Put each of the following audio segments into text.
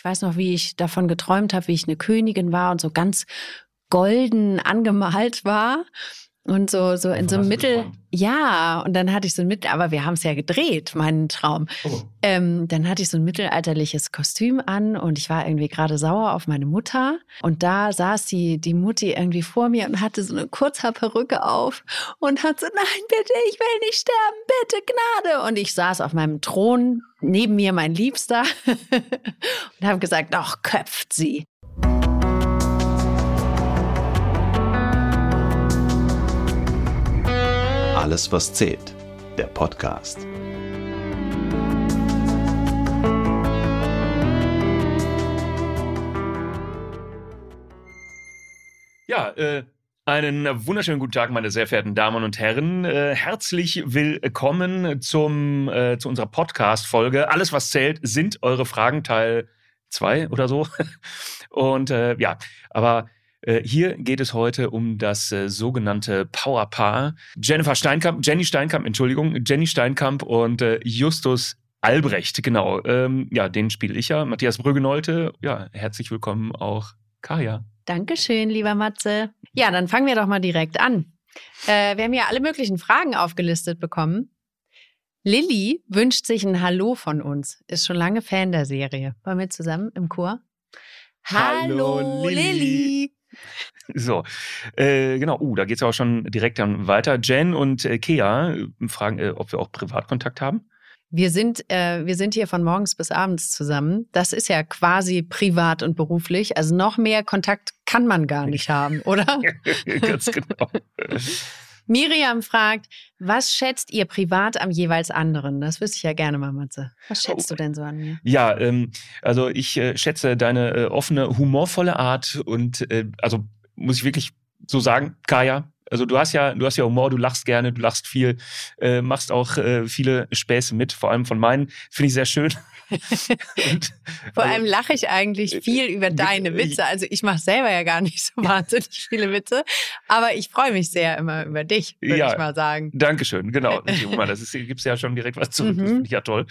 Ich weiß noch, wie ich davon geträumt habe, wie ich eine Königin war und so ganz golden angemalt war. Und so, so in so einem Mittel. Ja, und dann hatte ich so ein Mittel, aber wir haben es ja gedreht, meinen Traum. Oh. Ähm, dann hatte ich so ein mittelalterliches Kostüm an und ich war irgendwie gerade sauer auf meine Mutter. Und da saß die, die Mutti irgendwie vor mir und hatte so eine Kurzhaarperücke auf und hat so, nein, bitte, ich will nicht sterben, bitte, Gnade. Und ich saß auf meinem Thron, neben mir mein Liebster und habe gesagt, ach, köpft sie. Alles, was zählt. Der Podcast. Ja, äh, einen wunderschönen guten Tag, meine sehr verehrten Damen und Herren. Äh, herzlich willkommen zum, äh, zu unserer Podcast-Folge. Alles, was zählt, sind eure Fragen, Teil 2 oder so. Und äh, ja, aber hier geht es heute um das äh, sogenannte Powerpaar. Jennifer Steinkamp, Jenny Steinkamp, Entschuldigung, Jenny Steinkamp und äh, Justus Albrecht, genau. Ähm, ja, den spiele ich ja. Matthias Brüggenolte. Ja, herzlich willkommen auch Kaya. Dankeschön, lieber Matze. Ja, dann fangen wir doch mal direkt an. Äh, wir haben ja alle möglichen Fragen aufgelistet bekommen. Lilly wünscht sich ein Hallo von uns. Ist schon lange Fan der Serie. Wollen wir zusammen im Chor? Hallo, Lilly. So, äh, genau. Uh, da geht es auch schon direkt dann weiter. Jen und äh, Kea äh, fragen, äh, ob wir auch Privatkontakt haben. Wir sind, äh, wir sind hier von morgens bis abends zusammen. Das ist ja quasi privat und beruflich. Also noch mehr Kontakt kann man gar nicht haben, oder? Ganz genau. Miriam fragt, was schätzt ihr privat am jeweils anderen? Das wüsste ich ja gerne mal, Matze. Was schätzt oh. du denn so an mir? Ja, ähm, also ich äh, schätze deine äh, offene, humorvolle Art und äh, also muss ich wirklich so sagen, Kaya, also du hast ja, du hast ja Humor, du lachst gerne, du lachst viel, äh, machst auch äh, viele Späße mit, vor allem von meinen, finde ich sehr schön. und, vor allem also, lache ich eigentlich äh, viel über deine Witze. Also ich mache selber ja gar nicht so wahnsinnig viele Witze, aber ich freue mich sehr immer über dich, würde ja, ich mal sagen. Dankeschön, genau. das ist, gibt's ja schon direkt was zurück. Mhm. Das finde ich ja toll.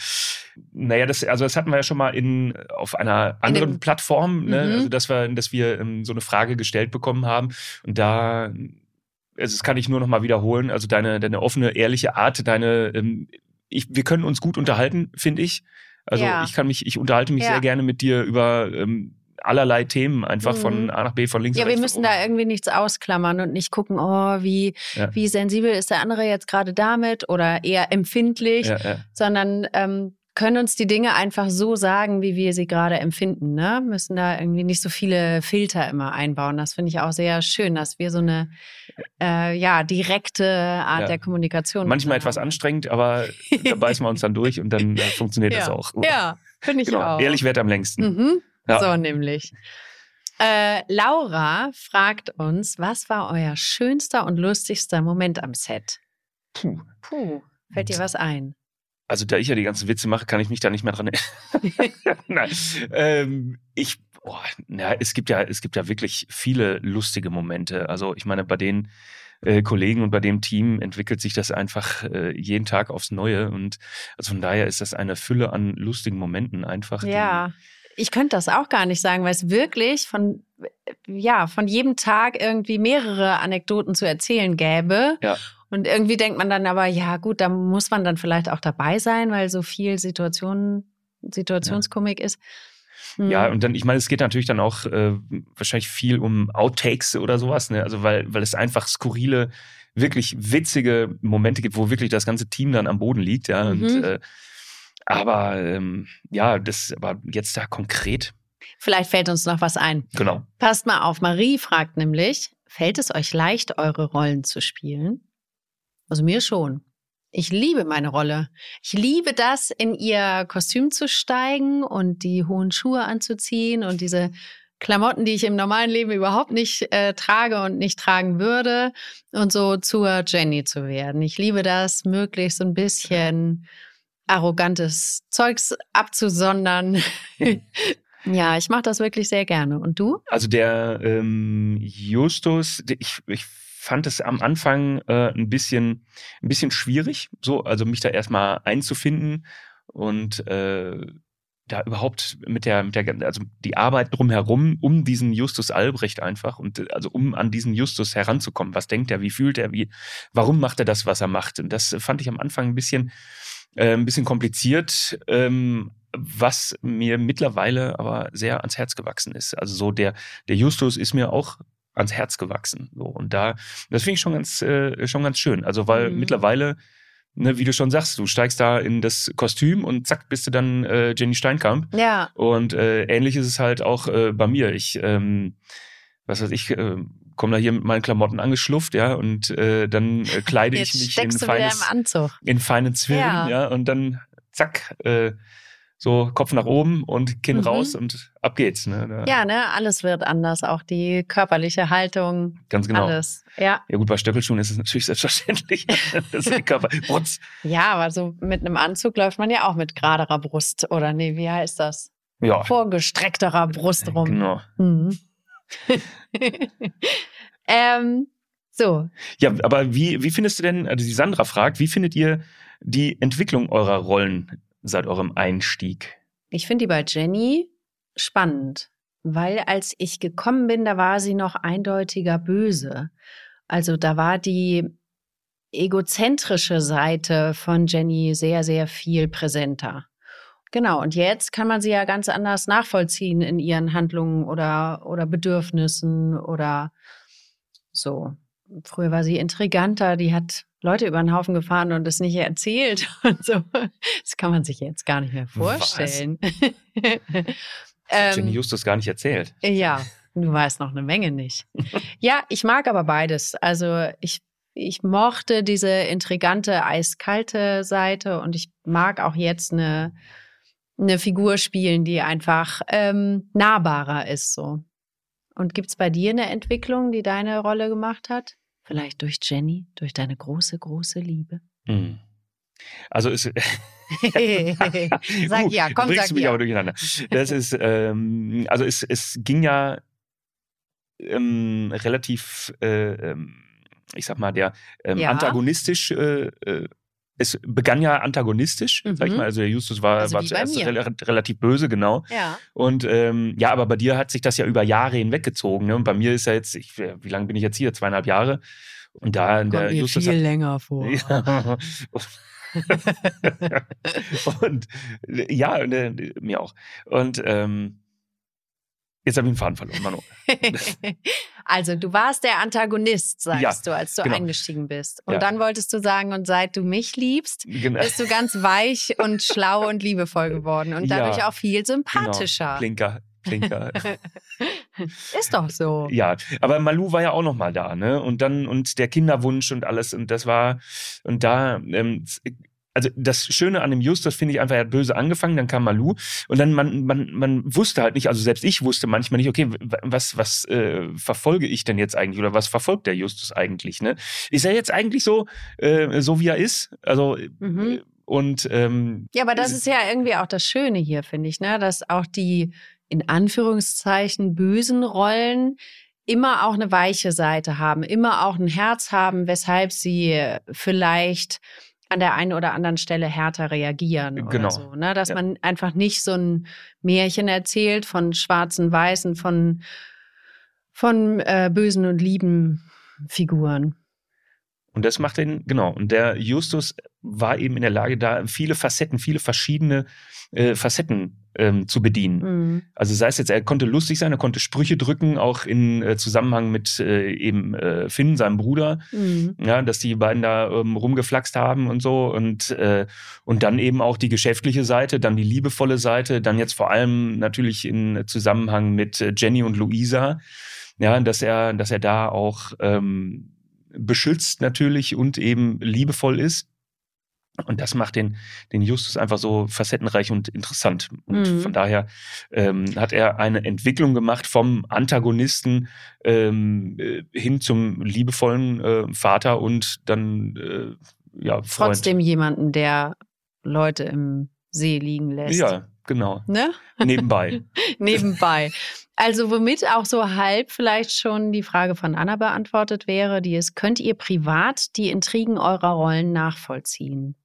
Naja, das, also das hatten wir ja schon mal in auf einer anderen Plattform, ne? Mhm. also dass wir, dass wir ähm, so eine Frage gestellt bekommen haben und da also das kann ich nur noch mal wiederholen, also deine, deine offene, ehrliche Art, deine, ähm, ich, wir können uns gut unterhalten, finde ich. Also ja. ich kann mich, ich unterhalte mich ja. sehr gerne mit dir über ähm, allerlei Themen, einfach mhm. von A nach B, von links ja, nach rechts. Ja, wir müssen da irgendwie nichts ausklammern und nicht gucken, oh, wie, ja. wie sensibel ist der andere jetzt gerade damit oder eher empfindlich, sondern ähm, können uns die Dinge einfach so sagen, wie wir sie gerade empfinden. Ne? Müssen da irgendwie nicht so viele Filter immer einbauen. Das finde ich auch sehr schön, dass wir so eine äh, ja, direkte Art ja. der Kommunikation Manchmal haben. etwas anstrengend, aber da beißen wir uns dann durch und dann äh, funktioniert ja. das auch. Ja, finde ich genau. auch. Ehrlich wert am längsten. Mhm. Ja. So nämlich. Äh, Laura fragt uns, was war euer schönster und lustigster Moment am Set? Puh. Puh. Fällt dir was ein? Also da ich ja die ganzen Witze mache, kann ich mich da nicht mehr dran erinnern. Nein. Ähm, ich, oh, na, es gibt ja, es gibt ja wirklich viele lustige Momente. Also ich meine, bei den äh, Kollegen und bei dem Team entwickelt sich das einfach äh, jeden Tag aufs Neue. Und also von daher ist das eine Fülle an lustigen Momenten einfach. Ja. Ich könnte das auch gar nicht sagen, weil es wirklich von, ja, von jedem Tag irgendwie mehrere Anekdoten zu erzählen gäbe. Ja. Und irgendwie denkt man dann aber, ja gut, da muss man dann vielleicht auch dabei sein, weil so viel Situation, Situationskomik ja. ist. Hm. Ja, und dann, ich meine, es geht natürlich dann auch äh, wahrscheinlich viel um Outtakes oder sowas, ne? Also weil, weil es einfach skurrile, wirklich witzige Momente gibt, wo wirklich das ganze Team dann am Boden liegt, ja. Mhm. Und, äh, aber ähm, ja, das aber jetzt da konkret. Vielleicht fällt uns noch was ein. Genau. Passt mal auf, Marie fragt nämlich, fällt es euch leicht, eure Rollen zu spielen? Also mir schon. Ich liebe meine Rolle. Ich liebe das, in ihr Kostüm zu steigen und die hohen Schuhe anzuziehen und diese Klamotten, die ich im normalen Leben überhaupt nicht äh, trage und nicht tragen würde und so zur Jenny zu werden. Ich liebe das, möglichst ein bisschen arrogantes Zeugs abzusondern. ja, ich mache das wirklich sehr gerne. Und du? Also der ähm, Justus, ich, ich fand es am Anfang äh, ein bisschen, ein bisschen schwierig, so, also mich da erstmal einzufinden und äh, da überhaupt mit der, mit der, also die Arbeit drumherum, um diesen Justus Albrecht einfach und also um an diesen Justus heranzukommen. Was denkt er, wie fühlt er, wie, warum macht er das, was er macht? Und das fand ich am Anfang ein bisschen, äh, ein bisschen kompliziert, ähm, was mir mittlerweile aber sehr ans Herz gewachsen ist. Also so der, der Justus ist mir auch ans Herz gewachsen. So. Und da, das finde ich schon ganz, äh, schon ganz schön. Also, weil mhm. mittlerweile ne, wie du schon sagst, du steigst da in das Kostüm und zack, bist du dann äh, Jenny Steinkamp. Ja. Und äh, ähnlich ist es halt auch äh, bei mir. Ich, ähm, was weiß ich, äh, komme da hier mit meinen Klamotten angeschlufft, ja, und äh, dann äh, kleide ich mich in feines, in feinen Zwirn, ja. ja, und dann zack, äh, so Kopf nach oben und Kinn mhm. raus und ab geht's. Ne? ja, ne, alles wird anders, auch die körperliche Haltung. Ganz genau. Alles. Ja. Ja gut, bei Stöckelschuhen ist es natürlich selbstverständlich. das ist Körper. Rutz. Ja, aber so mit einem Anzug läuft man ja auch mit geraderer Brust, oder nee, wie heißt das? Ja. Vorgestreckterer Brust rum. Genau. Mhm. ähm, so. Ja, aber wie, wie findest du denn, also die Sandra fragt, wie findet ihr die Entwicklung eurer Rollen seit eurem Einstieg? Ich finde die bei Jenny spannend, weil als ich gekommen bin, da war sie noch eindeutiger böse. Also da war die egozentrische Seite von Jenny sehr, sehr viel präsenter. Genau, und jetzt kann man sie ja ganz anders nachvollziehen in ihren Handlungen oder, oder Bedürfnissen oder so. Früher war sie intriganter, die hat Leute über den Haufen gefahren und es nicht erzählt und so. Das kann man sich jetzt gar nicht mehr vorstellen. ähm, Jenny Justus gar nicht erzählt. Ja, du weißt noch eine Menge nicht. ja, ich mag aber beides. Also ich, ich mochte diese intrigante, eiskalte Seite und ich mag auch jetzt eine, eine Figur spielen, die einfach ähm, nahbarer ist so. Und gibt es bei dir eine Entwicklung, die deine Rolle gemacht hat? Vielleicht durch Jenny, durch deine große, große Liebe? Mhm. Also ist. sag ja, komm, sag mich ja. aber durcheinander. Das ist, ähm, also es, es ging ja ähm, relativ, äh, ähm, ich sag mal, der ähm, ja. antagonistisch äh, äh es begann ja antagonistisch, mhm. sag ich mhm. mal. Also der Justus war, also war zuerst re relativ böse, genau. Ja. Und ähm, ja, aber bei dir hat sich das ja über Jahre hinweggezogen. Ne? Und bei mir ist ja jetzt, ich, wie lange bin ich jetzt hier? Zweieinhalb Jahre. Und da in der mir Justus viel hat, länger vor. Ja. und ja, und, äh, mir auch. Und ähm, Jetzt habe ich den Faden verloren, Manu. also, du warst der Antagonist, sagst ja, du, als du genau. eingestiegen bist. Und ja. dann wolltest du sagen, und seit du mich liebst, genau. bist du ganz weich und schlau und liebevoll geworden und dadurch ja, auch viel sympathischer. Genau. Klinker. Klinker. Ist doch so. Ja, aber Malu war ja auch noch mal da, ne? Und dann und der Kinderwunsch und alles und das war und da ähm, also das Schöne an dem Justus finde ich einfach, er hat böse angefangen, dann kam Malu und dann man, man, man wusste halt nicht, also selbst ich wusste manchmal nicht, okay, was, was äh, verfolge ich denn jetzt eigentlich oder was verfolgt der Justus eigentlich? Ne? Ist er jetzt eigentlich so, äh, so wie er ist? Also mhm. Äh, und ähm, ja, aber das ist ja irgendwie auch das Schöne hier, finde ich, ne? Dass auch die in Anführungszeichen bösen Rollen immer auch eine weiche Seite haben, immer auch ein Herz haben, weshalb sie vielleicht an der einen oder anderen Stelle härter reagieren genau. oder so. Ne? Dass ja. man einfach nicht so ein Märchen erzählt von schwarzen, weißen, von, von äh, bösen und lieben Figuren. Und das macht den, genau. Und der Justus war eben in der Lage, da viele Facetten, viele verschiedene äh, Facetten ähm, zu bedienen. Mhm. Also sei es jetzt, er konnte lustig sein, er konnte Sprüche drücken, auch in äh, Zusammenhang mit äh, eben äh, Finn, seinem Bruder, mhm. ja, dass die beiden da ähm, rumgeflaxt haben und so und äh, und dann eben auch die geschäftliche Seite, dann die liebevolle Seite, dann jetzt vor allem natürlich in Zusammenhang mit äh, Jenny und Luisa, ja, dass er, dass er da auch ähm, beschützt natürlich und eben liebevoll ist. Und das macht den, den Justus einfach so facettenreich und interessant. Und mhm. von daher ähm, hat er eine Entwicklung gemacht vom Antagonisten ähm, äh, hin zum liebevollen äh, Vater und dann äh, ja, Freund. Trotzdem jemanden, der Leute im See liegen lässt. Ja, genau. Ne? Nebenbei. Nebenbei. Also womit auch so halb vielleicht schon die Frage von Anna beantwortet wäre, die ist, könnt ihr privat die Intrigen eurer Rollen nachvollziehen?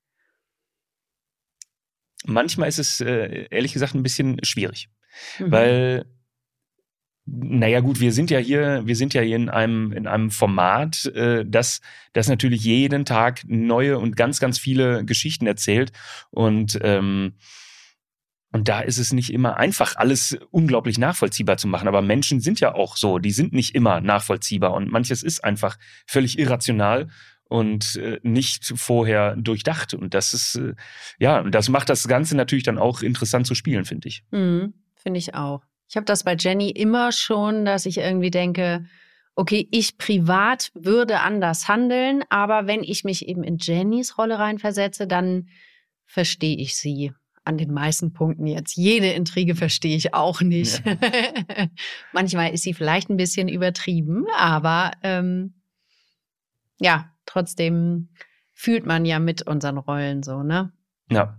Manchmal ist es äh, ehrlich gesagt ein bisschen schwierig, Mhm. weil naja gut, wir sind ja hier, wir sind ja hier in einem, in einem Format, äh, das, das natürlich jeden Tag neue und ganz, ganz viele Geschichten erzählt. Und, ähm, und da ist es nicht immer einfach, alles unglaublich nachvollziehbar zu machen. Aber Menschen sind ja auch so, die sind nicht immer nachvollziehbar. Und manches ist einfach völlig irrational und äh, nicht vorher durchdacht. Und das ist, äh, ja, und das macht das Ganze natürlich dann auch interessant zu spielen, finde ich. Mhm, Finde ich auch. Ich habe das bei Jenny immer schon, dass ich irgendwie denke, okay, ich privat würde anders handeln, aber wenn ich mich eben in Jennys Rolle reinversetze, dann verstehe ich sie an den meisten Punkten jetzt. Jede Intrige verstehe ich auch nicht. Manchmal ist sie vielleicht ein bisschen übertrieben, aber ähm, ja, trotzdem fühlt man ja mit unseren Rollen so, ne? Ja.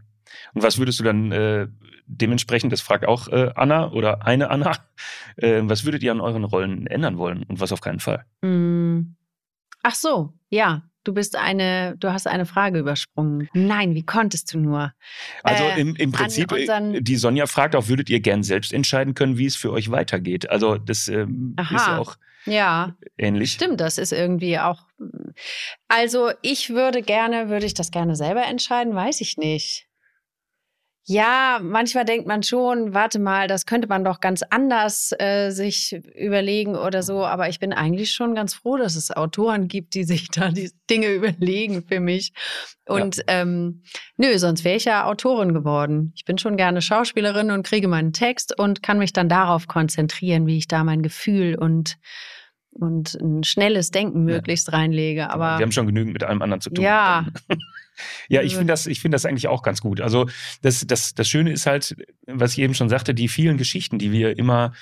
Und was würdest du dann äh, dementsprechend, das fragt auch äh, Anna oder eine Anna, äh, was würdet ihr an euren Rollen ändern wollen und was auf keinen Fall? Mm. Ach so, ja. Du bist eine, du hast eine Frage übersprungen. Nein, wie konntest du nur? Also Äh, im, im Prinzip, äh, die Sonja fragt auch, würdet ihr gern selbst entscheiden können, wie es für euch weitergeht? Also das ähm, ist ja auch Ja, ähnlich. stimmt, das ist irgendwie auch. Also ich würde gerne, würde ich das gerne selber entscheiden, weiß ich nicht. Ja, manchmal denkt man schon, warte mal, das könnte man doch ganz anders äh, sich überlegen oder so. Aber ich bin eigentlich schon ganz froh, dass es Autoren gibt, die sich da die Dinge überlegen für mich. Und ähm, nö, sonst wäre ich ja Autorin geworden. Ich bin schon gerne Schauspielerin und kriege meinen Text und kann mich dann darauf konzentrieren, wie ich da mein Gefühl und und ein schnelles Denken möglichst reinlege. Aber wir haben schon genügend mit allem anderen zu tun. Ja. ja, ich finde das, ich finde das eigentlich auch ganz gut. Also das, das, das Schöne ist halt, was ich eben schon sagte, die vielen Geschichten, die wir immer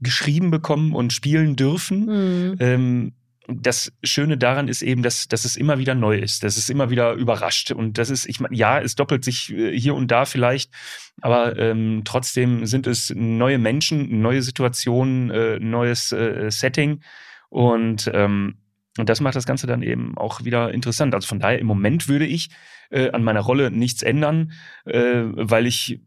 geschrieben bekommen und spielen dürfen. Hm. Ähm, das Schöne daran ist eben, dass, dass es immer wieder neu ist, dass es immer wieder überrascht. Und das ist, ich meine, ja, es doppelt sich äh, hier und da vielleicht, aber ähm, trotzdem sind es neue Menschen, neue Situationen, äh, neues äh, Setting. Und, ähm, und das macht das Ganze dann eben auch wieder interessant. Also von daher, im Moment würde ich äh, an meiner Rolle nichts ändern, äh, weil ich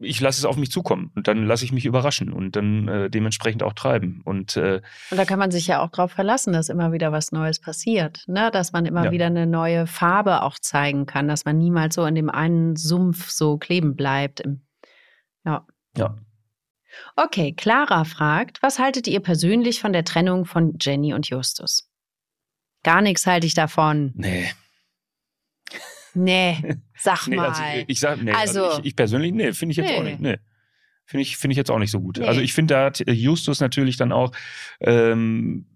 ich lasse es auf mich zukommen und dann lasse ich mich überraschen und dann äh, dementsprechend auch treiben. Und äh, Und da kann man sich ja auch drauf verlassen, dass immer wieder was Neues passiert. Ne? Dass man immer Ja. wieder eine neue Farbe auch zeigen kann, dass man niemals so in dem einen Sumpf so kleben bleibt. Ja. ja, Okay, Clara fragt, was haltet ihr persönlich von der Trennung von Jenny und Justus? Gar nichts halte ich davon. nee. Nee, sag nee mal. also, ich sag, nee, also, Also- ich, ich persönlich, nee, finde ich jetzt auch Nee. nicht. Nee. Finde ich, finde ich jetzt auch nicht so gut. Nee. Also ich finde, da hat Justus natürlich dann auch, ähm,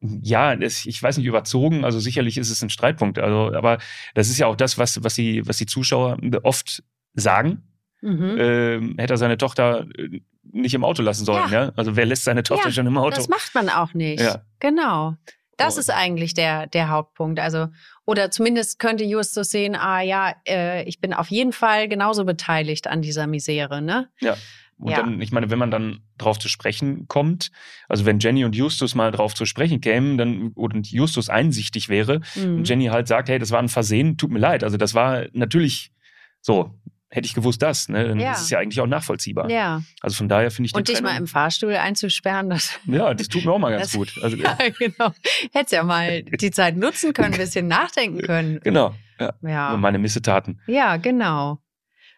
ja, das, ich weiß nicht, überzogen, also sicherlich ist es ein Streitpunkt, also, aber das ist ja auch das, was, was die, was die Zuschauer oft sagen. mhm. Ähm, hätte er seine Tochter äh, nicht im Auto lassen sollen, ja? Also wer lässt seine Tochter Ja, schon im Auto? Das macht man auch nicht. Ja. Genau. Das Und- ist eigentlich der, der Hauptpunkt. Also, oder zumindest könnte Justus sehen, ah ja, äh, ich bin auf jeden Fall genauso beteiligt an dieser Misere, ne? Ja. Und Ja. dann, ich meine, wenn man dann drauf zu sprechen kommt, also wenn Jenny und Justus mal drauf zu sprechen kämen, dann und Justus einsichtig wäre Mhm. und Jenny halt sagt, hey, das war ein Versehen, tut mir leid. Also das war natürlich so, hätte ich gewusst das, ne? Dann Ja. ist es ja eigentlich auch nachvollziehbar. Ja. Also von daher finde ich Und dich mal Trennung- im Fahrstuhl einzusperren, das. Ja, das tut mir auch mal ganz Das- gut. Also, Ja, genau. Hättest ja mal die Zeit nutzen können, ein bisschen nachdenken können. Genau. Ja. Ja. Meine Missetaten. Ja, genau.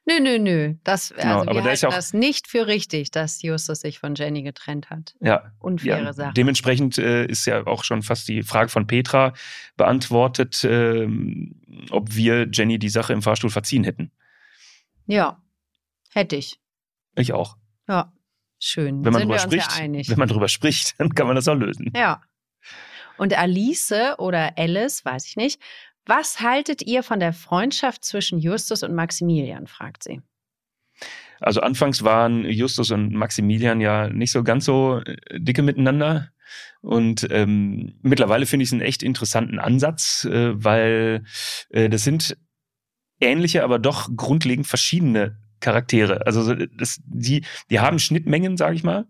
Nö, nö, nö. Das, Genau, also aber wir da ist halten ja auch- das nicht für richtig, dass Justus sich von Jenny getrennt hat. Ja, Unfaire Ja, Sache. dementsprechend äh, ist ja auch schon fast die Frage von Petra beantwortet, ähm, ob wir Jenny die Sache im Fahrstuhl verziehen hätten. Ja, hätte ich. Ich auch. Ja, schön. Wenn man Sind drüber spricht, ja einig. wenn man drüber spricht, dann kann man das auch lösen. Ja. Und Alice oder Alice, weiß ich nicht, was haltet ihr von der Freundschaft zwischen Justus und Maximilian, fragt sie. Also anfangs waren Justus und Maximilian ja nicht so ganz so äh, dicke miteinander. Und ähm, mittlerweile finde ich es einen echt interessanten Ansatz, äh, weil äh, das sind ähnliche, aber doch grundlegend verschiedene Charaktere. Also so, das, die, die haben Schnittmengen, sage ich mal,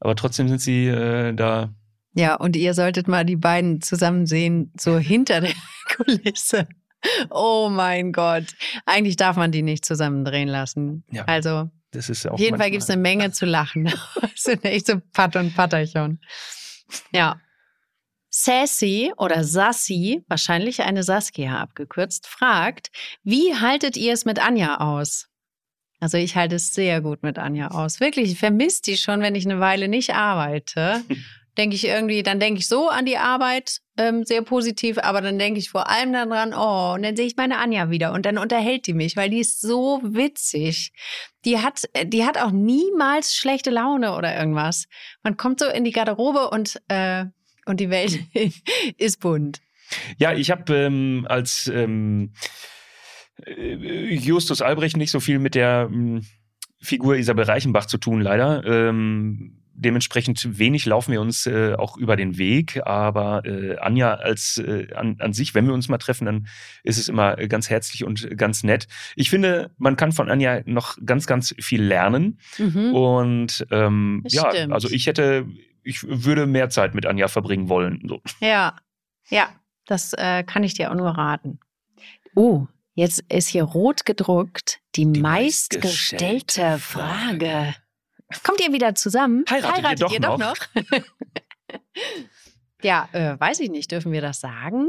aber trotzdem sind sie äh, da. Ja, und ihr solltet mal die beiden zusammen sehen, so hinter der Kulisse. oh mein Gott. Eigentlich darf man die nicht zusammendrehen lassen. Ja. Also Das ist auch auf jeden Fall gibt es eine Menge zu lachen. Das sind echt so Patt und Patterchen. Ja. Sassy oder Sassi, wahrscheinlich eine Saskia abgekürzt, fragt, wie haltet ihr es mit Anja aus? Also ich halte es sehr gut mit Anja aus. Wirklich, ich vermisse die schon, wenn ich eine Weile nicht arbeite. Denke ich irgendwie, dann denke ich so an die Arbeit, ähm, sehr positiv, aber dann denke ich vor allem daran, oh, und dann sehe ich meine Anja wieder und dann unterhält die mich, weil die ist so witzig. Die hat, die hat auch niemals schlechte Laune oder irgendwas. Man kommt so in die Garderobe und, äh, und die Welt ist bunt. Ja, ich habe ähm, als ähm, äh, Justus Albrecht nicht so viel mit der ähm, Figur Isabel Reichenbach zu tun, leider. Ähm, dementsprechend wenig laufen wir uns äh, auch über den Weg, aber äh, Anja als äh, an, an sich, wenn wir uns mal treffen, dann ist es immer ganz herzlich und ganz nett. Ich finde, man kann von Anja noch ganz, ganz viel lernen. Mhm. Und ähm, ja, stimmt. also ich hätte, ich würde mehr Zeit mit Anja verbringen wollen. So. Ja, ja, das äh, kann ich dir auch nur raten. Oh, jetzt ist hier rot gedruckt die, Die meistgestellte meistgestellte Frage. Kommt ihr wieder zusammen? Heiratet ihr doch noch? ja, äh, weiß ich nicht. Dürfen wir das sagen?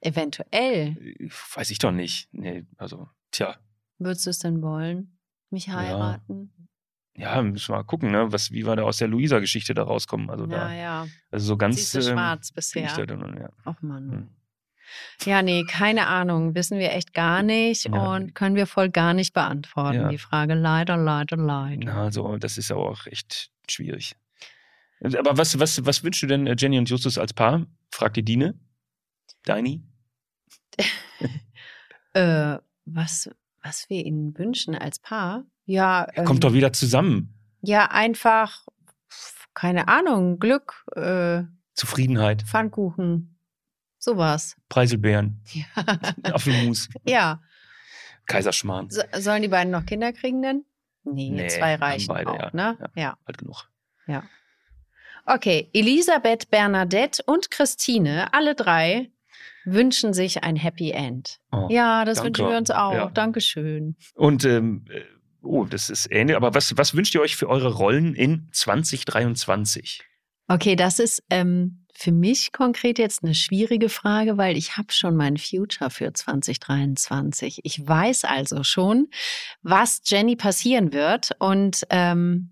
Eventuell. Äh, Weiß ich doch nicht. Nee, also, tja. Würdest du es denn wollen? Mich heiraten? Ja, müssen wir mal gucken, ne? Was, wie wir da aus der Luisa-Geschichte da rauskommen. Also, Ja, da, ja. also so ganz. Siehst du ähm, schwarz bisher. da dann, ja. Ach Mann. Hm. Ja, nee, keine Ahnung. Wissen wir echt gar nicht Ja. und können wir voll gar nicht beantworten, Ja. die Frage. Leider, leider, leider. Na, also, das ist aber auch echt schwierig. Aber was, was, was wünschst du denn äh, Jenny und Justus als Paar? Fragt die Dine. Deini? Äh, was, was wir ihnen wünschen als Paar? Ja, ähm, Kommt doch wieder zusammen. ja einfach, keine Ahnung, Glück, äh, Zufriedenheit, Pfannkuchen, sowas. Preiselbeeren, Ja, Apfelmus, ja. Kaiserschmarrn. So, sollen die beiden noch Kinder kriegen denn? Nee, Nee, zwei reichen beide, auch, ja. ne? Ja. ja. Alt genug. Okay, Elisabeth, Bernadette und Christine, alle drei wünschen sich ein Happy End. Oh. Ja, das danke. wünschen wir uns auch. Ja. Dankeschön. Und ähm, äh, oh, das ist ähnlich. Aber was, was wünscht ihr euch für eure Rollen in 2023? Okay, das ist ähm, für mich konkret jetzt eine schwierige Frage, weil ich habe schon mein Future für 2023. Ich weiß also schon, was Jenny passieren wird und ähm,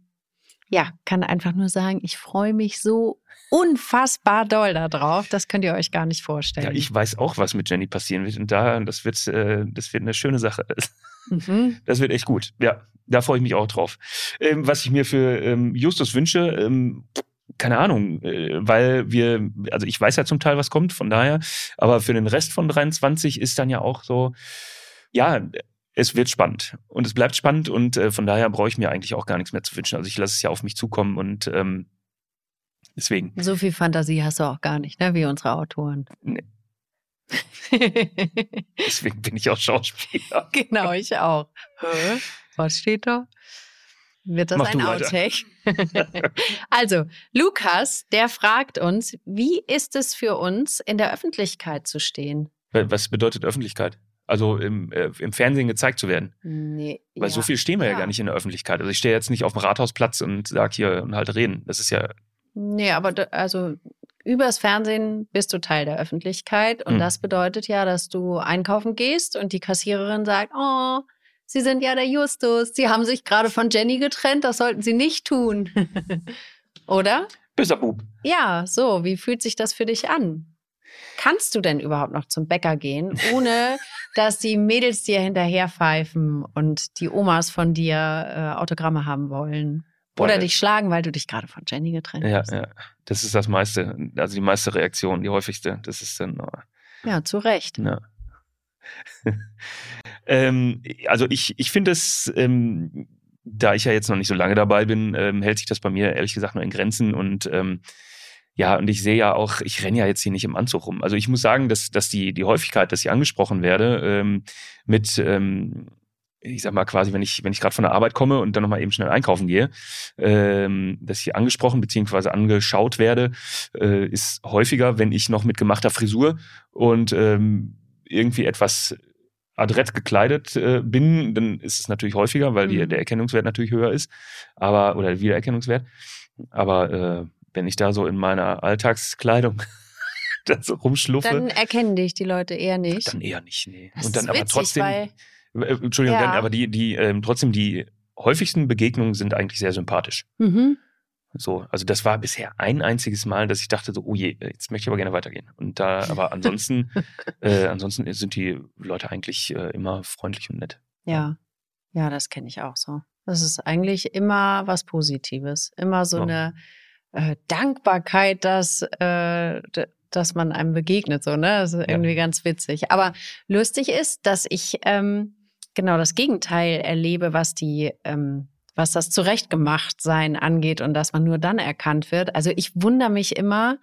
ja, kann einfach nur sagen, ich freue mich so unfassbar doll darauf. Das könnt ihr euch gar nicht vorstellen. Ja, ich weiß auch, was mit Jenny passieren wird. Und da, das wird, äh, das wird eine schöne Sache. Mhm. Das wird echt gut. Ja, da freue ich mich auch drauf. Ähm, was ich mir für ähm, Justus wünsche, ähm, keine Ahnung, äh, weil wir, also ich weiß ja zum Teil, was kommt, von daher, aber für den Rest von 23 ist dann ja auch so, ja, es wird spannend und es bleibt spannend und äh, von daher brauche ich mir eigentlich auch gar nichts mehr zu wünschen. Also ich lasse es ja auf mich zukommen und ähm, deswegen. So viel Fantasie hast du auch gar nicht, ne, wie unsere Autoren. Deswegen bin ich auch Schauspieler. genau, ich auch. Was steht da? Wird das Mach ein. Outtake? also, Lukas, der fragt uns, wie ist es für uns, in der Öffentlichkeit zu stehen? Was bedeutet Öffentlichkeit? Also im, äh, im Fernsehen gezeigt zu werden. Nee, Weil so viel stehen wir ja. Ja. gar nicht in der Öffentlichkeit. Also ich stehe jetzt nicht auf dem Rathausplatz und sag hier und halt reden. Das ist ja, Nee, aber da, also übers Fernsehen bist du Teil der Öffentlichkeit und Hm. das bedeutet ja, dass du einkaufen gehst und die Kassiererin sagt, oh, Sie sind ja der Justus. Sie haben sich gerade von Jenny getrennt, das sollten Sie nicht tun. Oder? böser Bub. Ja, so, wie fühlt sich das für dich an? Kannst du denn überhaupt noch zum Bäcker gehen, ohne dass die Mädels dir hinterher pfeifen und die Omas von dir äh, Autogramme haben wollen? Boah, Oder das- dich schlagen, weil du dich gerade von Jenny getrennt Ja, hast? ja. Das ist das meiste, also die meiste Reaktion, die häufigste. Das ist dann, äh, Ja, zu Recht. ja. ähm, also ich, ich finde es, ähm, da ich ja jetzt noch nicht so lange dabei bin, ähm, hält sich das bei mir ehrlich gesagt nur in Grenzen und ähm, ja, und ich sehe ja auch, ich renne ja jetzt hier nicht im Anzug rum. Also ich muss sagen, dass, dass die, die Häufigkeit, dass ich angesprochen werde, ähm, mit, ähm, ich sag mal quasi, wenn ich, wenn ich gerade von der Arbeit komme und dann nochmal eben schnell einkaufen gehe, ähm, dass ich angesprochen bzw. angeschaut werde, äh, ist häufiger, wenn ich noch mit gemachter Frisur und ähm, irgendwie etwas adrett gekleidet äh, bin, dann ist es natürlich häufiger, weil die, Mhm. der Erkennungswert natürlich höher ist, aber oder der Wiedererkennungswert. Aber äh, wenn ich da so in meiner Alltagskleidung da so rumschluffe, Dann erkennen dich die Leute eher nicht. dann eher nicht, nee. Das Und dann aber witzig, trotzdem, Entschuldigung, Ja. aber die, die, ähm, trotzdem die häufigsten Begegnungen sind eigentlich sehr sympathisch. mhm. So, also das war bisher ein einziges Mal, dass ich dachte so, oh je, jetzt möchte ich aber gerne weitergehen. Und da, aber ansonsten, äh, ansonsten sind die Leute eigentlich äh, immer freundlich und nett. Ja, ja, das kenne ich auch so. Das ist eigentlich immer was Positives. Immer so Ja. eine äh, Dankbarkeit, dass, äh, dass man einem begegnet. So, ne? Das ist irgendwie ganz witzig. Aber lustig ist, dass ich ähm, genau das Gegenteil erlebe, was die, ähm, was das Zurechtgemachtsein angeht und dass man nur dann erkannt wird. Also ich wundere mich immer,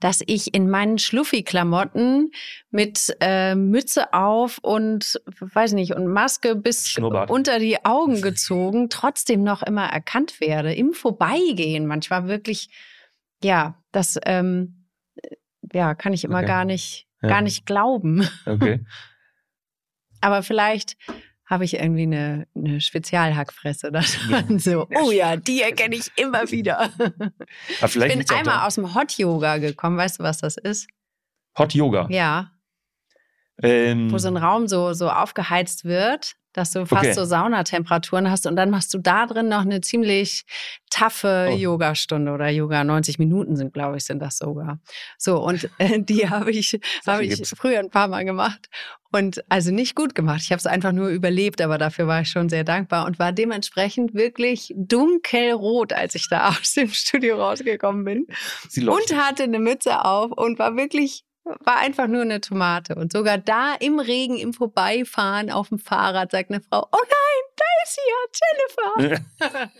dass ich in meinen Schluffi-Klamotten mit äh, Mütze auf und weiß nicht und Maske bis Schnurrbart. unter die Augen gezogen trotzdem noch immer erkannt werde im Vorbeigehen manchmal wirklich ja das ähm, ja kann ich immer Okay. gar nicht Ja. gar nicht glauben Okay. aber vielleicht habe ich irgendwie eine, eine Spezialhackfresse dass Ja. so. Oh ja die erkenne ich immer wieder. Ich bin einmal aus dem Hot Yoga gekommen. Weißt du was das ist? Hot Yoga. ja. Ähm, wo so ein Raum so, so aufgeheizt wird, dass du fast Okay. so Saunatemperaturen hast und dann machst du da drin noch eine ziemlich taffe Oh. Yogastunde oder Yoga 90 Minuten sind, glaube ich, sind das sogar. So und äh, die habe ich, habe ich gibt's. früher ein paar Mal gemacht und also nicht gut gemacht. Ich habe es einfach nur überlebt, aber dafür war ich schon sehr dankbar und war dementsprechend wirklich dunkelrot, als ich da aus dem Studio rausgekommen bin und hatte eine Mütze auf und war wirklich, war einfach nur eine Tomate. Und sogar da im Regen, im Vorbeifahren auf dem Fahrrad sagt eine Frau, oh nein, da ist sie ja, Jennifer.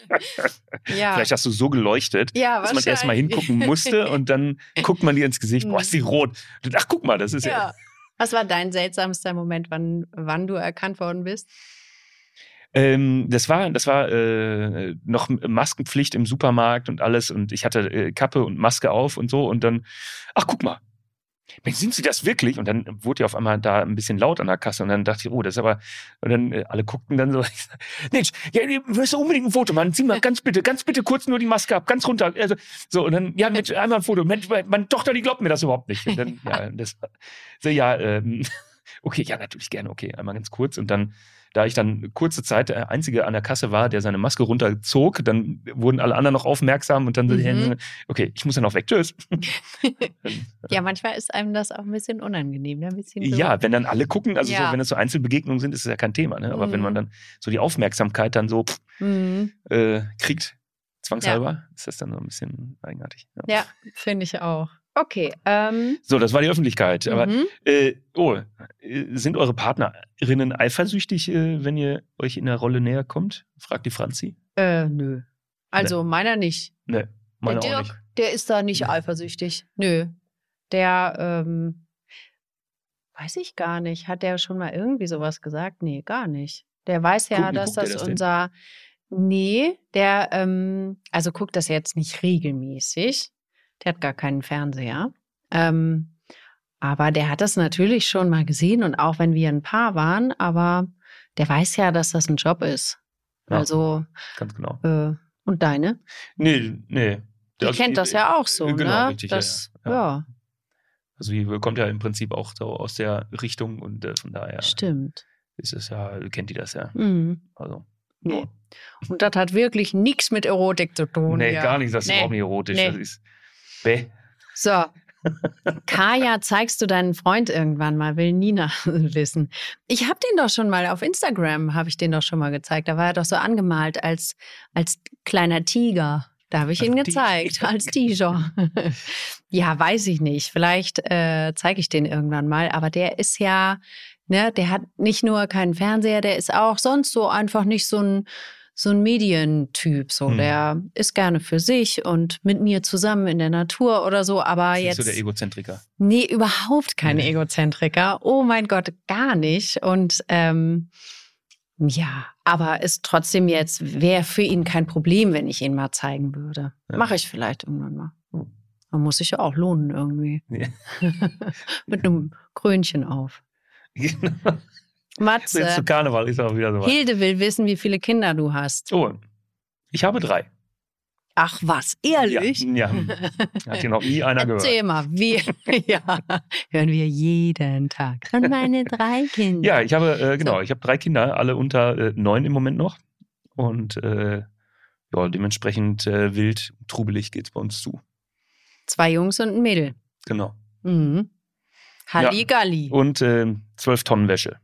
ja. Vielleicht hast du so geleuchtet, ja, dass man erst mal hingucken musste und dann guckt man dir ins Gesicht, boah, ist die rot. Ach, guck mal, das ist ja. ja. Was war dein seltsamster Moment, wann, wann du erkannt worden bist? Ähm, das war, das war äh, noch Maskenpflicht im Supermarkt und alles und ich hatte äh, Kappe und Maske auf und so und dann, ach guck mal, sind Sie das wirklich? Und dann wurde ja auf einmal da ein bisschen laut an der Kasse und dann dachte ich, oh, das ist aber, und dann äh, alle guckten dann so, Mensch, ja, du wirst unbedingt ein Foto machen, zieh mal ganz bitte, ganz bitte kurz nur die Maske ab, ganz runter. Also, so, und dann, ja, Mensch, einmal ein Foto. Mensch, meine Tochter, die glaubt mir das überhaupt nicht. Und dann, ja, das, so, ja, ähm, okay, ja, natürlich gerne, okay, einmal ganz kurz und dann, da ich dann kurze Zeit der Einzige an der Kasse war, der seine Maske runterzog, dann wurden alle anderen noch aufmerksam und dann Mhm. okay, ich muss dann auch weg, tschüss. Ja, manchmal ist einem das auch ein bisschen unangenehm. Ne? Ein bisschen so. Ja, wenn dann alle gucken, also Ja. so, wenn es so Einzelbegegnungen sind, ist es ja kein Thema. Ne? Aber wenn man Mhm. dann so die Aufmerksamkeit dann so pff, Mhm. äh, kriegt, zwangshalber, ist das dann so ein bisschen eigenartig. Ja. Ja, finde ich auch. Okay. Ähm, So, das war die Öffentlichkeit. Aber mhm. äh, oh, äh, sind eure Partnerinnen eifersüchtig, äh, wenn ihr euch in der Rolle näher kommt? Fragt die Franzi. äh, nö. Also meiner nicht. Ne, meine der auch Dirk, nicht. der ist da nicht eifersüchtig. Nö. Der, ähm, weiß ich gar nicht. Hat der schon mal irgendwie sowas gesagt? Nee, gar nicht. Der weiß ja, Guck- dass das, das unser. Nee, der, ähm, also guckt das jetzt nicht regelmäßig. Der hat gar keinen Fernseher. Ähm, aber der hat das natürlich schon mal gesehen und auch wenn wir ein Paar waren, aber der weiß ja, dass das ein Job ist. Ja. Also, Ganz genau. äh, und deine? Nee, nee. Die Also, kennt das äh, ja auch so, genau, ne? richtig, ja, das, ja. ja, Also die kommt ja im Prinzip auch so aus der Richtung und äh, von daher stimmt. ist es ja, kennt die das ja. Mhm. Also. Nee. Und das hat wirklich nichts mit Erotik zu tun. Nee, ja. gar nicht, das ist Nee. überhaupt nicht erotisch. Nee. Das ist. Bäh. So. Kaya, zeigst du deinen Freund irgendwann mal, will Nina wissen. Ich habe den doch schon mal auf Instagram, habe ich den doch schon mal gezeigt. Da war er doch so angemalt als, als kleiner Tiger. Da habe ich ihn Als gezeigt, Tiger. als Tiger. ja, weiß ich nicht. Vielleicht äh, zeige ich den irgendwann mal. Aber der ist ja, ne, der hat nicht nur keinen Fernseher, der ist auch sonst so einfach nicht so ein so ein Medientyp, so Hm. der ist gerne für sich und mit mir zusammen in der Natur oder so, aber jetzt so der Egozentriker. Nee, überhaupt keine Nee. Egozentriker. Oh mein Gott, gar nicht. Und ähm, ja, aber ist trotzdem jetzt, wäre für ihn kein Problem, wenn ich ihn mal zeigen würde. Ja. Mache ich vielleicht irgendwann mal. Man muss sich ja auch lohnen irgendwie. Ja. Mit einem Krönchen auf. Genau. Matze, Jetzt zu Karneval ist auch wieder so. Hilde will wissen, wie viele Kinder du hast. Oh, ich habe drei. Ach was, ehrlich? Ja, ja. Hat hier noch nie einer gehört. Erzähl mal, wie, ja, hören wir jeden Tag. Und meine drei Kinder. Ja, ich habe, äh, genau, ich habe drei Kinder, alle unter äh, neun im Moment noch. Und äh, ja, dementsprechend äh, wild, trubelig geht's bei uns zu. Zwei Jungs und ein Mädel. Genau. Mhm. Halligalli. Und äh, zwölf Tonnen Wäsche.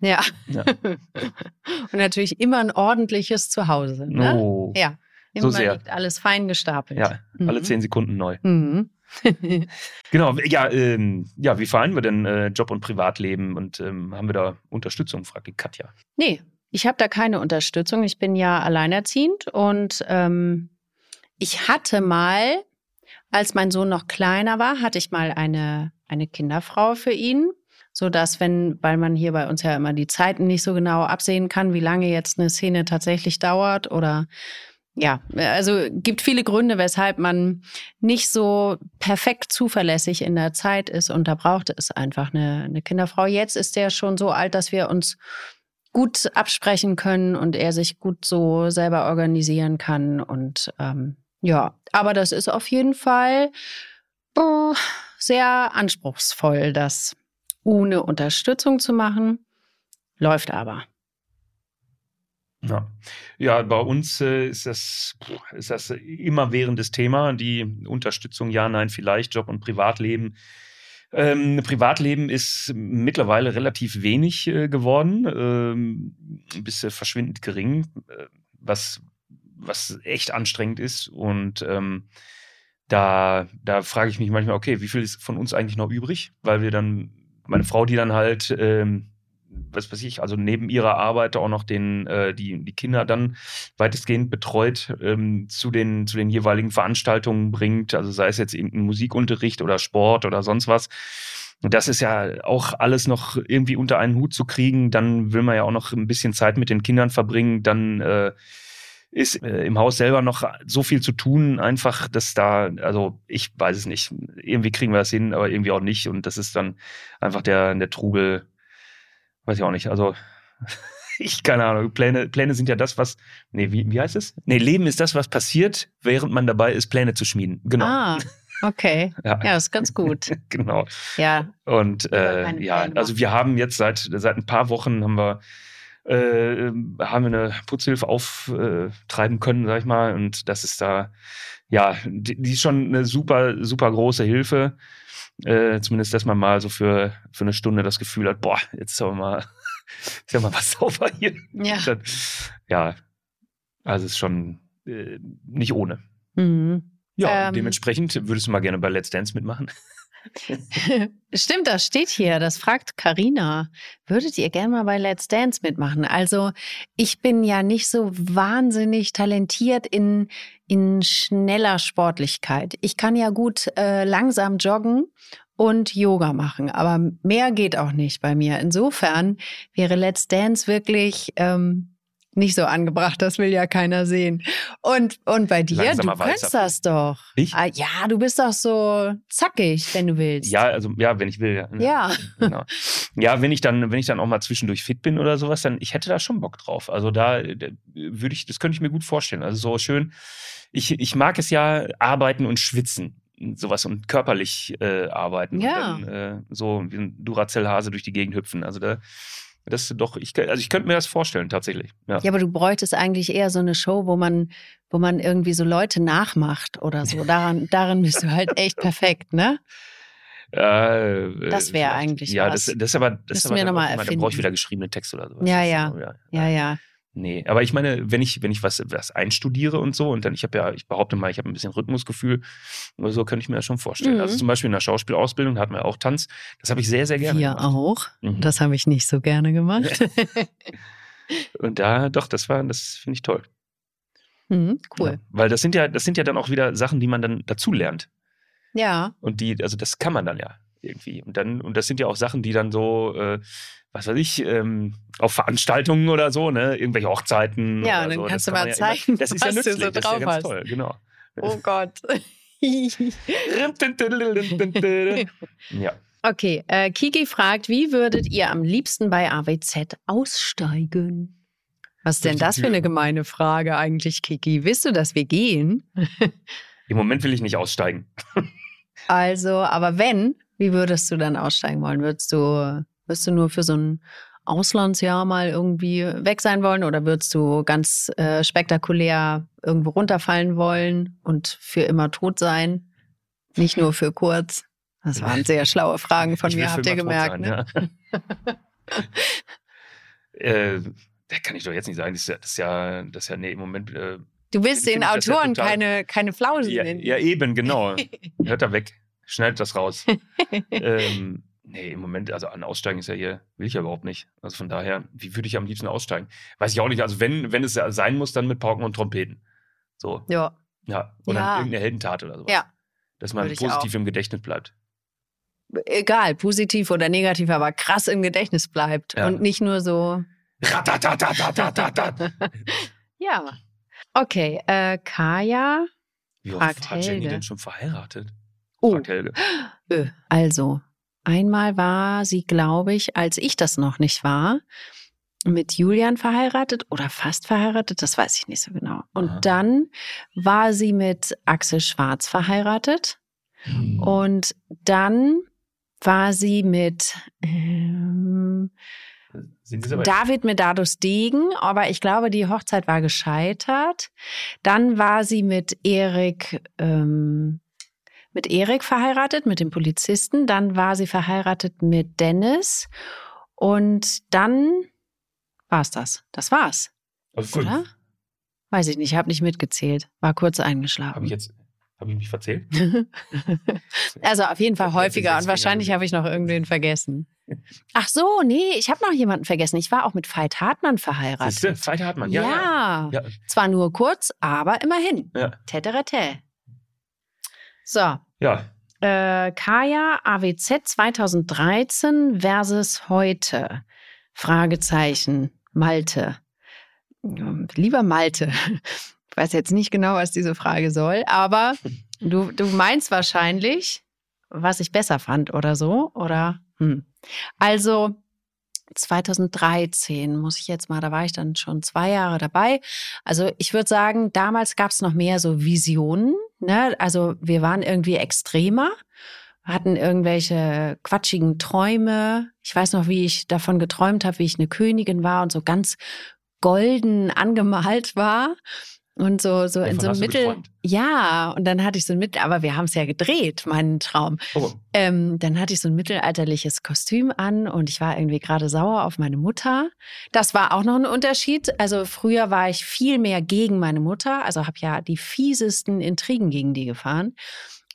Ja. Ja. und natürlich immer ein ordentliches Zuhause. Ne? Oh. Ja. Immer So sehr. liegt alles fein gestapelt. Ja, alle Mhm. zehn Sekunden neu. Mhm. Genau, ja, ähm, ja, wie vereinen wir denn äh, Job und Privatleben und ähm, haben wir da Unterstützung, fragt die Katja. Nee, ich habe da keine Unterstützung. Ich bin ja alleinerziehend und ähm, ich hatte mal, als mein Sohn noch kleiner war, hatte ich mal eine, eine Kinderfrau für ihn. So dass, wenn, weil man hier bei uns ja immer die Zeiten nicht so genau absehen kann, wie lange jetzt eine Szene tatsächlich dauert oder ja, also gibt viele Gründe, weshalb man nicht so perfekt zuverlässig in der Zeit ist und da brauchte es einfach eine, eine Kinderfrau. Jetzt ist der schon so alt, dass wir uns gut absprechen können und er sich gut so selber organisieren kann. Und ähm, ja, aber das ist auf jeden Fall sehr anspruchsvoll, das ohne Unterstützung zu machen. Läuft aber. Ja, ja bei uns äh, ist, das, ist das immer währendes Thema. Die Unterstützung, ja, nein, vielleicht, Job und Privatleben. Ähm, Privatleben ist mittlerweile relativ wenig äh, geworden, ähm, bis äh, verschwindend gering, äh, was, was echt anstrengend ist. Und ähm, da, da frage ich mich manchmal, okay, wie viel ist von uns eigentlich noch übrig? Weil wir dann, meine Frau, die dann halt, ähm, was weiß ich, also neben ihrer Arbeit auch noch den, äh, die, die Kinder dann weitestgehend betreut, ähm, zu, den, zu den jeweiligen Veranstaltungen bringt, also sei es jetzt irgendein Musikunterricht oder Sport oder sonst was. Und das ist ja auch alles noch irgendwie unter einen Hut zu kriegen. Dann will man ja auch noch ein bisschen Zeit mit den Kindern verbringen. Dann äh, ist äh, im Haus selber noch so viel zu tun, einfach, dass da, also ich weiß es nicht. Irgendwie kriegen wir das hin, aber irgendwie auch nicht. Und das ist dann einfach der, der Trubel, weiß ich auch nicht. Also ich keine Ahnung. Pläne, Pläne sind ja das, was. Nee, wie, wie heißt es? Nee, Leben ist das, was passiert, während man dabei ist, Pläne zu schmieden. Genau. Ah, okay. Ja. Ja, ist ganz gut. genau. Ja, Und äh, ja, also wir haben jetzt seit, seit ein paar Wochen haben wir äh, haben wir eine Putzhilfe auftreiben können, sag ich mal. Und das ist da, ja, die, die ist schon eine super, super große Hilfe. Äh, zumindest, dass man mal so für, für eine Stunde das Gefühl hat, boah, jetzt ist aber mal, ist ja mal was sauber hier. ja. Dann, ja, also es ist schon äh, nicht ohne. Mhm. Ja, Ähm. dementsprechend würdest du mal gerne bei Let's Dance mitmachen. Stimmt, das steht hier. Das fragt Karina. Würdet ihr gerne mal bei Let's Dance mitmachen? Also ich bin ja nicht so wahnsinnig talentiert in in schneller Sportlichkeit. Ich kann ja gut äh, langsam joggen und Yoga machen, aber mehr geht auch nicht bei mir. Insofern wäre Let's Dance wirklich ähm, nicht so angebracht. Das will ja keiner sehen. Und und bei dir, Langsamer du kannst das doch. Ich? Ah, ja, du bist doch so zackig, wenn du willst. Ja, also ja, wenn ich will. Ja. Ja. Genau. Ja, wenn ich dann, wenn ich dann auch mal zwischendurch fit bin oder sowas, dann ich hätte da schon Bock drauf. Also da, da würde ich, das könnte ich mir gut vorstellen. Also so schön. Ich, ich mag es ja arbeiten und schwitzen. Sowas und körperlich äh, arbeiten. Ja. Und dann äh, so wie ein Duracell-Hase durch die Gegend hüpfen. Also da, das ist doch, ich, also ich könnte mir das vorstellen, tatsächlich. Ja. Ja, aber du bräuchtest eigentlich eher so eine Show, wo man, wo man irgendwie so Leute nachmacht oder so. Daran, darin bist du halt echt perfekt, ne? Äh, Das wäre eigentlich Ja, was. das, das ist aber, das ist Müssen aber wir noch mal da brauche ich wieder geschriebene Texte oder sowas. Ja, ja. so, ja. Ja, ja. Nee, aber ich meine, wenn ich, wenn ich was, was einstudiere und so, und dann, ich habe ja, ich behaupte mal, ich habe ein bisschen Rhythmusgefühl oder so, könnte ich mir das schon vorstellen. Mhm. Also zum Beispiel in der Schauspielausbildung da hatten wir auch Tanz. Das habe ich sehr, sehr gerne Wir gemacht. auch. Mhm. Das habe ich nicht so gerne gemacht. Und da, doch, das war, das finde ich toll. mhm, cool. Ja, weil das sind ja, das sind ja dann auch wieder Sachen, die man dann dazu lernt. Ja. Und die, also das kann man dann ja irgendwie. Und dann, und das sind ja auch Sachen, die dann so, äh, was weiß ich, ähm, auf Veranstaltungen oder so, ne, irgendwelche Hochzeiten. Ja, und dann so, kannst das du kann mal man ja zeigen, das ist ja nützlich, so das ist ja drauf ganz hast. toll, genau. Oh Gott. ja. Okay, äh, Kiki fragt, wie würdet ihr am liebsten bei AWZ aussteigen? Was ist denn das für eine gemeine Frage eigentlich, Kiki? Willst du, dass wir gehen? Im Moment will ich nicht aussteigen. Also, aber wenn, wie würdest du dann aussteigen wollen? Würdest du, würdest du nur für so ein Auslandsjahr mal irgendwie weg sein wollen oder würdest du ganz äh, spektakulär irgendwo runterfallen wollen und für immer tot sein? Nicht nur für kurz. Das waren sehr schlaue Fragen von Ich mir, habt ihr gemerkt. sein, ne? ja. äh, das kann ich doch jetzt nicht sagen. Das ist ja, das ist ja, das ist ja nee, im Moment. Äh, Du willst den das ja Autoren total- keine, keine Flausen ja, nennen. ja, eben, genau. Hört da weg. Schneidet das raus. ähm, nee, im Moment, also an Aussteigen ist ja hier, will ich ja überhaupt nicht. Also von daher, wie würde ich am liebsten aussteigen? Weiß ich auch nicht. Also wenn, wenn es ja sein muss, dann mit Pauken und Trompeten. So, Ja, ja. Oder Ja. irgendeine Heldentat oder sowas. ja. Dass man Würde positiv im Gedächtnis bleibt. Egal, positiv oder negativ, aber krass im Gedächtnis bleibt. Ja. Und nicht nur so, ja. Okay, äh, Kaya. Wie oft Jenny Helge. denn schon verheiratet? Oh, Fragt Helge. Ö. Also, einmal war sie, glaube ich, als ich das noch nicht war, mit Julian verheiratet oder fast verheiratet, das weiß ich nicht so genau. Und Aha. dann war sie mit Axel Schwarz verheiratet und dann war sie mit ähm, David Medardus Degen, aber ich glaube, die Hochzeit war gescheitert. Dann war sie mit Erik, ähm, mit Erik verheiratet, mit dem Polizisten. Dann war sie verheiratet mit Dennis. Und dann war's das. Das war's, also fünf. oder? Weiß ich nicht, habe nicht mitgezählt. War kurz Habe ich eingeschlafen. jetzt, habe ich mich verzählt? also auf jeden Fall häufiger und wahrscheinlich habe ich noch irgendwen vergessen. Ach so, nee, ich habe noch jemanden vergessen. Ich war auch mit Veit Hartmann verheiratet. Siehste, Fight Hartmann. Ja, ja. ja. ja. Zwar nur kurz, aber immerhin. Ja. Täterete. So, ja. äh, Kaya AWZ 2013 versus heute. Fragezeichen. Malte. Ähm, Lieber Malte. Ich weiß jetzt nicht genau, was diese Frage soll, aber du, du meinst wahrscheinlich, was ich besser fand oder so, oder? Hm. Also 2013 muss ich jetzt mal, da war ich dann schon zwei Jahre dabei. Also ich würde sagen, damals gab es noch mehr so Visionen. Ne? Also wir waren irgendwie extremer, hatten irgendwelche quatschigen Träume. Ich weiß noch, wie ich davon geträumt habe, wie ich eine Königin war und so ganz golden angemalt war. Und so, so in so einem Mittel. Ja, und dann hatte ich so ein Mittel, aber wir haben es ja gedreht, meinen Traum. Oh, Ähm, dann hatte ich so ein mittelalterliches Kostüm an und ich war irgendwie gerade sauer auf meine Mutter. Das war auch noch ein Unterschied. Also früher war ich viel mehr gegen meine Mutter, also habe ja die fiesesten Intrigen gegen die gefahren.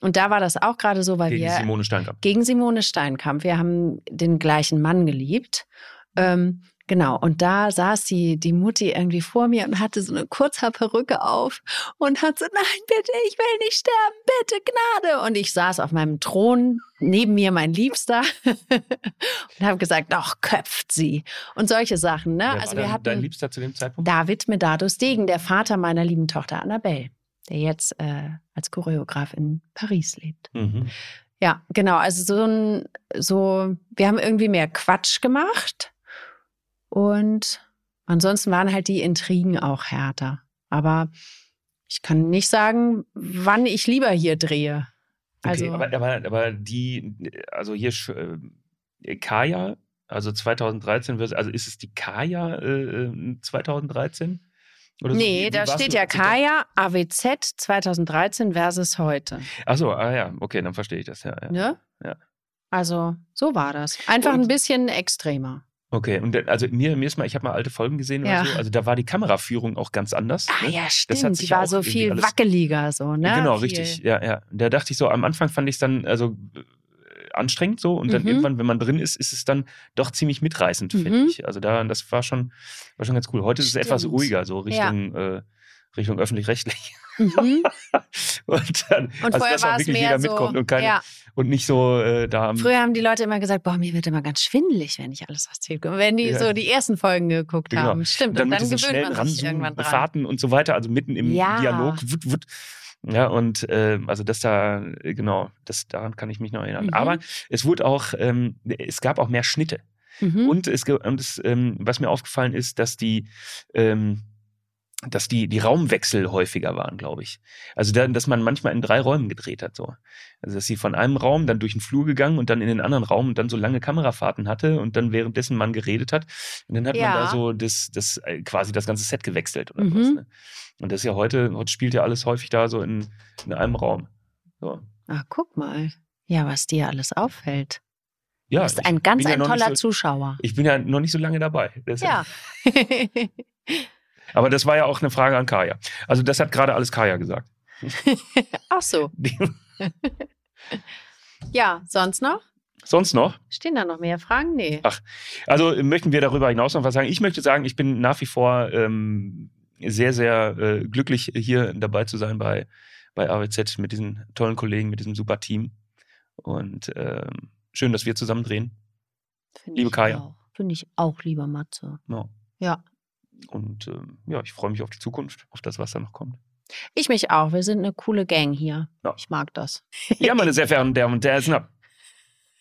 Und da war das auch gerade so, weil gegen wir Simone Steinkamp. gegen Simone Steinkamp. Wir haben den gleichen Mann geliebt. Ähm, genau. Und da saß die, die Mutti irgendwie vor mir und hatte so eine Kurzhaarperücke auf und hat so, nein, bitte, ich will nicht sterben, bitte, Gnade. Und ich saß auf meinem Thron, neben mir mein Liebster und habe gesagt, doch, köpft sie. Und solche Sachen, ne? Wer also wir dein, hatten dein Liebster zu dem Zeitpunkt? David Medardus Degen, der Vater meiner lieben Tochter Annabelle, der jetzt äh, als Choreograf in Paris lebt. Mhm. Ja, genau. Also so ein, so, wir haben irgendwie mehr Quatsch gemacht. Und ansonsten waren halt die Intrigen auch härter. Aber ich kann nicht sagen, wann ich lieber hier drehe. Also, okay, aber, aber, aber die, also hier äh, Kaya, also 2013, wird- also ist es die Kaya äh, äh, 2013? Oder so? nee, wie da steht ja Kaya AWZ 2013 versus heute. Achso, ah ja, okay, dann verstehe ich das, ja. ja. Ne? Ja. Also, so war das. Einfach Und- ein bisschen extremer. Okay, und also mir, mir ist mal, ich habe mal alte Folgen gesehen Ja. so, also da war die Kameraführung auch ganz anders. Ah ne? ja, stimmt. Die war so viel wackeliger, so, ne? Genau, viel. richtig. Ja, ja. Da dachte ich so, am Anfang fand ich es dann also äh, anstrengend so und dann Mhm. irgendwann, wenn man drin ist, ist es dann doch ziemlich mitreißend, finde Mhm. ich. Also da, das war schon, war schon ganz cool. Heute ist es etwas ruhiger, so Richtung, äh, Richtung öffentlich-rechtlich. Mhm. Und, dann, Und also vorher dass auch war es wirklich mehr jeder so. mitkommt und, keine, ja. und nicht so äh, da Früher haben die Leute immer gesagt, boah, mir wird immer ganz schwindelig, wenn ich alles erzähle. Und wenn die Ja. so die ersten Folgen geguckt Genau. haben. Stimmt. dann Und dann diesen gewöhnt man sich irgendwann dran. Ranzoom-Fahrten und so weiter, also mitten im Ja. Dialog. Wut, wut. Ja, und äh, also das da, äh, genau, das daran kann ich mich noch erinnern. Mhm. Aber es wurde auch, ähm, es gab auch mehr Schnitte. Mhm. Und, es, und es, ähm, was mir aufgefallen ist, dass die, ähm, dass die, die Raumwechsel häufiger waren, glaube ich. Also da, dass man manchmal in drei Räumen gedreht hat, so. Also dass sie von einem Raum dann durch den Flur gegangen und dann in den anderen Raum und dann so lange Kamerafahrten hatte und dann währenddessen man geredet hat. Und dann hat man Ja. da so das, das äh, quasi das ganze Set gewechselt oder Mhm. sowas. Ne? Und das ist ja heute, heute spielt ja alles häufig da so in, in einem Raum. So. Ach, guck mal. Ja, was dir alles auffällt. Ja, du bist ein ganz ja ein nicht toller so, Zuschauer. Ich bin ja noch nicht so lange dabei. Deshalb. Ja. Aber das war ja auch eine Frage an Kaya. Also das hat gerade alles Kaya gesagt. Ach so. Ja, sonst noch? Sonst noch? Stehen da noch mehr Fragen? Nee. Ach, Also möchten wir darüber hinaus noch was sagen? Ich möchte sagen, ich bin nach wie vor ähm, sehr, sehr äh, glücklich, hier dabei zu sein bei, bei AWZ mit diesen tollen Kollegen, mit diesem super Team. Und ähm, schön, dass wir zusammen drehen. Find Liebe ich Kaya. Auch. Finde ich auch, lieber Matze. Ja. Ja. Und ähm, ja, ich freue mich auf die Zukunft, auf das, was da noch kommt. Ich mich auch. Wir sind eine coole Gang hier. Ja. Ich mag das. Ja, meine sehr verehrten Damen und Herren,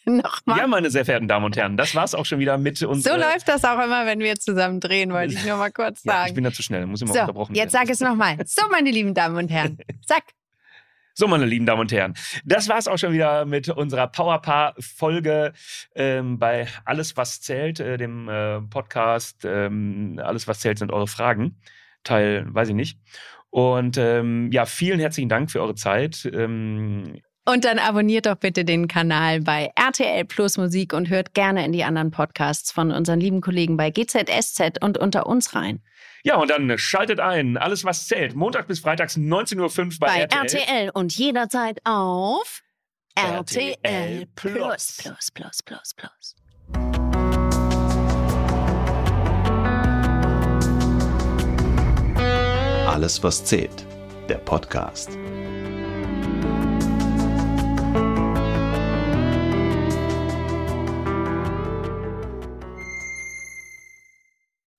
Nochmal. ja, meine sehr verehrten Damen und Herren, das war's auch schon wieder mit uns. so läuft das auch immer, wenn wir zusammen drehen, wollte ich nur mal kurz Ja, ich sagen. bin da zu schnell, muss immer so, unterbrochen jetzt werden. sag es nochmal. So, meine lieben Damen und Herren. Zack. So, meine lieben Damen und Herren, das war's auch schon wieder mit unserer Powerpaar-Folge ähm, bei Alles, was zählt, äh, dem äh, Podcast. Ähm, Alles, was zählt, sind eure Fragen. Teil, weiß ich nicht. Und ähm, ja, vielen herzlichen Dank für eure Zeit. Ähm, Und dann abonniert doch bitte den Kanal bei RTL Plus Musik und hört gerne in die anderen Podcasts von unseren lieben Kollegen bei GZSZ und unter uns rein. ja, und dann schaltet ein. Alles, was zählt. Montag bis Freitags 19.05 Uhr bei, Bei RTL. RTL und jederzeit auf RTL RTL Plus. Plus Plus Plus Plus Plus. Alles, was zählt. Der Podcast.